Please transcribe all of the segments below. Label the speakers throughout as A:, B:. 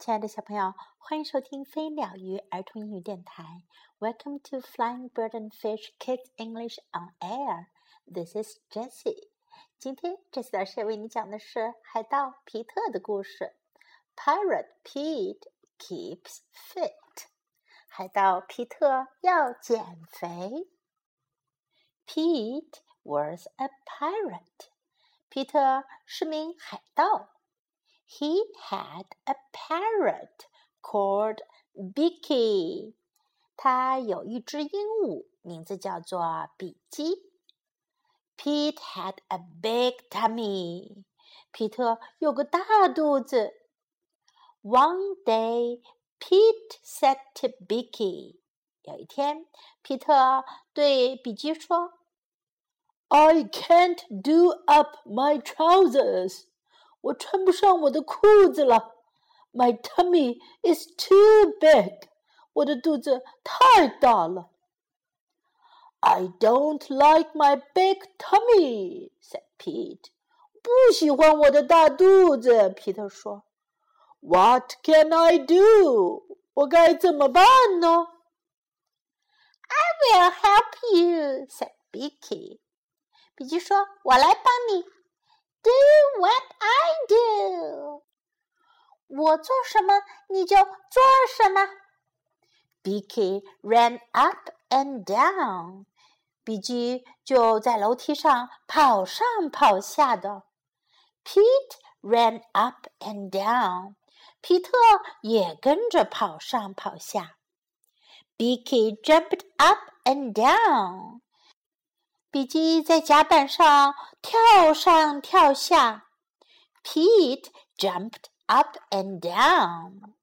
A: 亲爱的小朋友，欢迎收听飞鸟鱼儿童英语电台。Welcome to Flying Bird and Fish Kids English on Air. This is Jessie. 今天，Jessie 老师为你讲的是海盗皮特的故事。Pirate Pete keeps fit. 海盗皮特要减肥。Pete was a pirate. 皮特是名海盗。 he had a parrot called Bicky. 他有一只鹦鹉，名字叫做比基。Pete had a big tummy. 皮特有个大肚子。One day, Pete said to Bicky. 有一天，皮特对比基说：“I can't do up my trousers.” ”我穿不上我的裤子了。My tummy is too big。我的肚子太大了。I don't like my big tummy," said Pete. 不喜欢我的大肚子，皮特说。What can I do? 我该怎么办呢？I will help you," said Bicky. 比基说：“我来帮你。” Do what I do，我做什么你就做什么。Bicky ran up and down，比基就在楼梯上跑上跑下的。Pete ran up and down，皮特也跟着跑上跑下。Bicky jumped up and down。 比基在甲板上跳上跳下，Pete jumped up and down。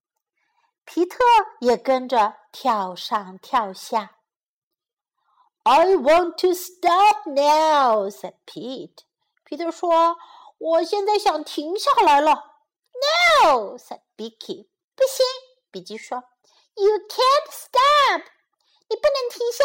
A: 皮特也跟着跳上跳下。I want to stop now," said Pete. 皮特说：“我现在想停下来了。” No," said Bicky. 不行，比基说。You can't stop. 你不能停下。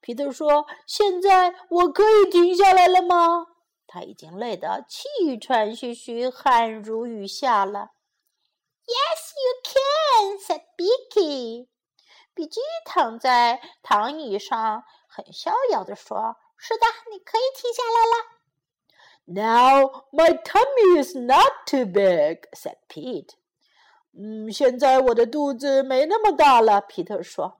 A: 皮特说：“现在我可以停下来了吗？”他已经累得气喘吁吁、汗如雨下了。“Yes, you can,” said Bicky。比基躺在躺椅上，很逍遥地说：“是的，你可以停下来了。” Now my tummy is not too big,” said Pete。嗯，现在我的肚子没那么大了，皮特说。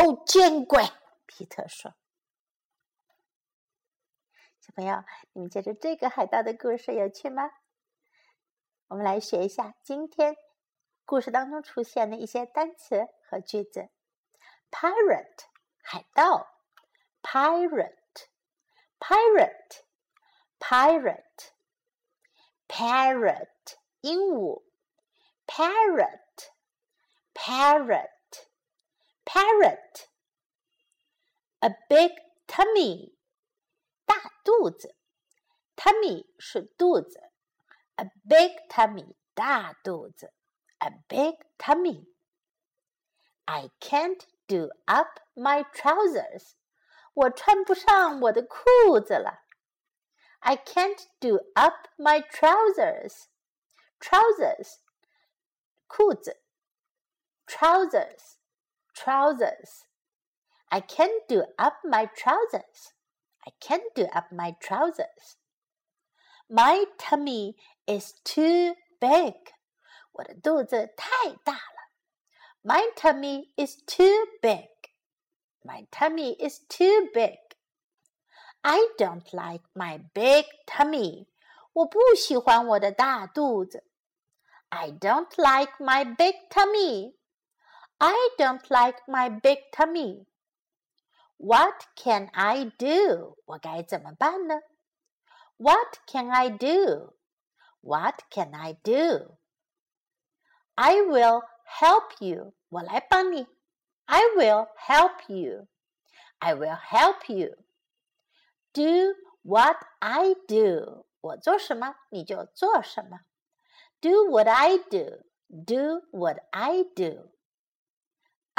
A: 哦，见鬼！皮特说：“小朋友，你们觉得这个海盗的故事有趣吗？我们来学一下今天故事当中出现的一些单词和句子：pirate 海盗；pirate，pirate，pirate；parrot 鹦鹉；parrot，parrot。parrot, a big tummy，大肚子，tummy 是肚子，a big tummy 大肚子，a big tummy。I can't do up my trousers，我穿不上我的裤子了。I can't do up my trousers. Trousers，裤子，trousers。 trousers. I can't do up my trousers. I can't do up my trousers. My tummy is too big. 我的肚子太大了。 My tummy is too big. My tummy is too big. I don't like my big tummy. 我不喜欢我的大肚子。I don't like my big tummy. I don't like my big tummy. What can I do? 我该怎么办呢？What can I do? What can I do? I will help you. 我来帮你。I will help you. I will help you. Do what I do. 我做什么你就做什么。Do what I do. Do what I do.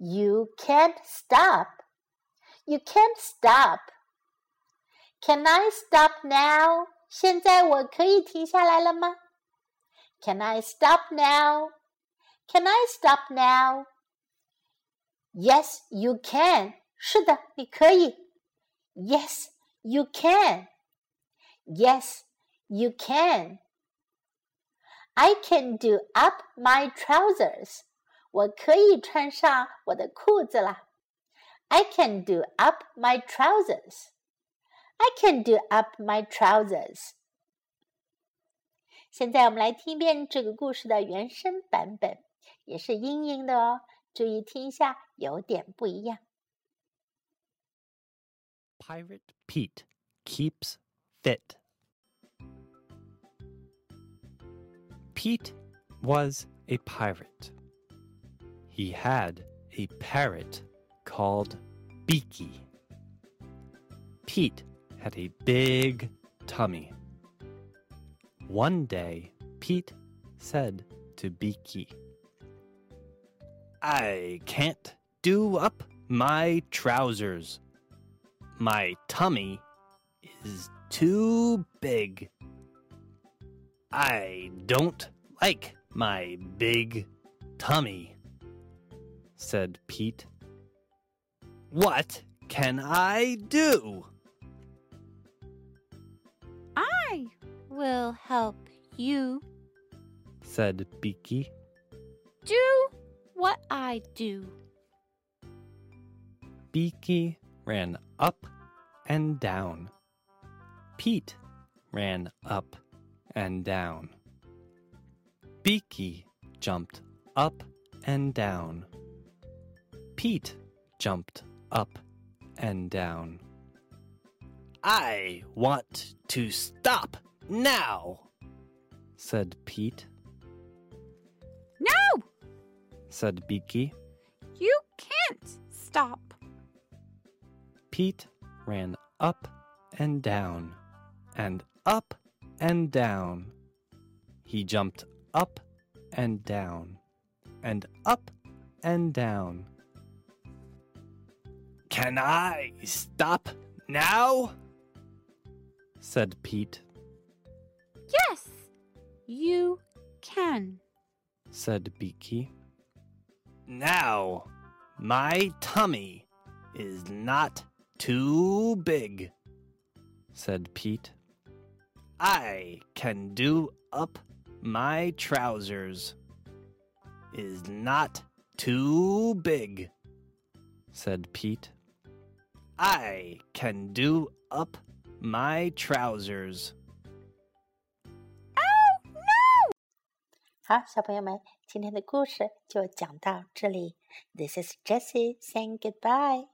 A: You can't stop. You can't stop. Can I stop now? 现在我可以停下来了吗？Can I stop now? Can I stop now? Yes, you can. 是的，你可以。Yes, you can. Yes, you can. I can do up my trousers. 我可以穿上我的裤子了。I can do up my trousers. I can do up my trousers. 现在我们来听一遍这个故事的原声版本，也是英英的哦。注意听一下，有点不一样。
B: Pirate Pete keeps fit. Pete was a pirate. He had a parrot called Beaky. Pete had a big tummy. One day, Pete said to Beaky, I can't do up my trousers. My tummy is too big. I don't like my big tummy, said Pete. What can I do?
C: I will help you,
B: said Beaky.
C: Do what I do.
B: Beaky ran up and down. Pete ran up and down. Beaky jumped up and down. Pete jumped up and down. I want to stop now, said Pete.
C: No,
B: said Beaky.
C: you can't stop.
B: Pete ran up and down, and up and down. He jumped up and down, and up and down. Can I stop now? said Pete,
C: Yes, you can.
B: said Beaky. Now, my tummy is not too big, said Pete. I can do up my trousers. Is not too big, said Pete. I can do up my trousers.
C: Oh, no!
A: 好，小朋友们，今天的故事就讲到这里。This is Jessie saying goodbye.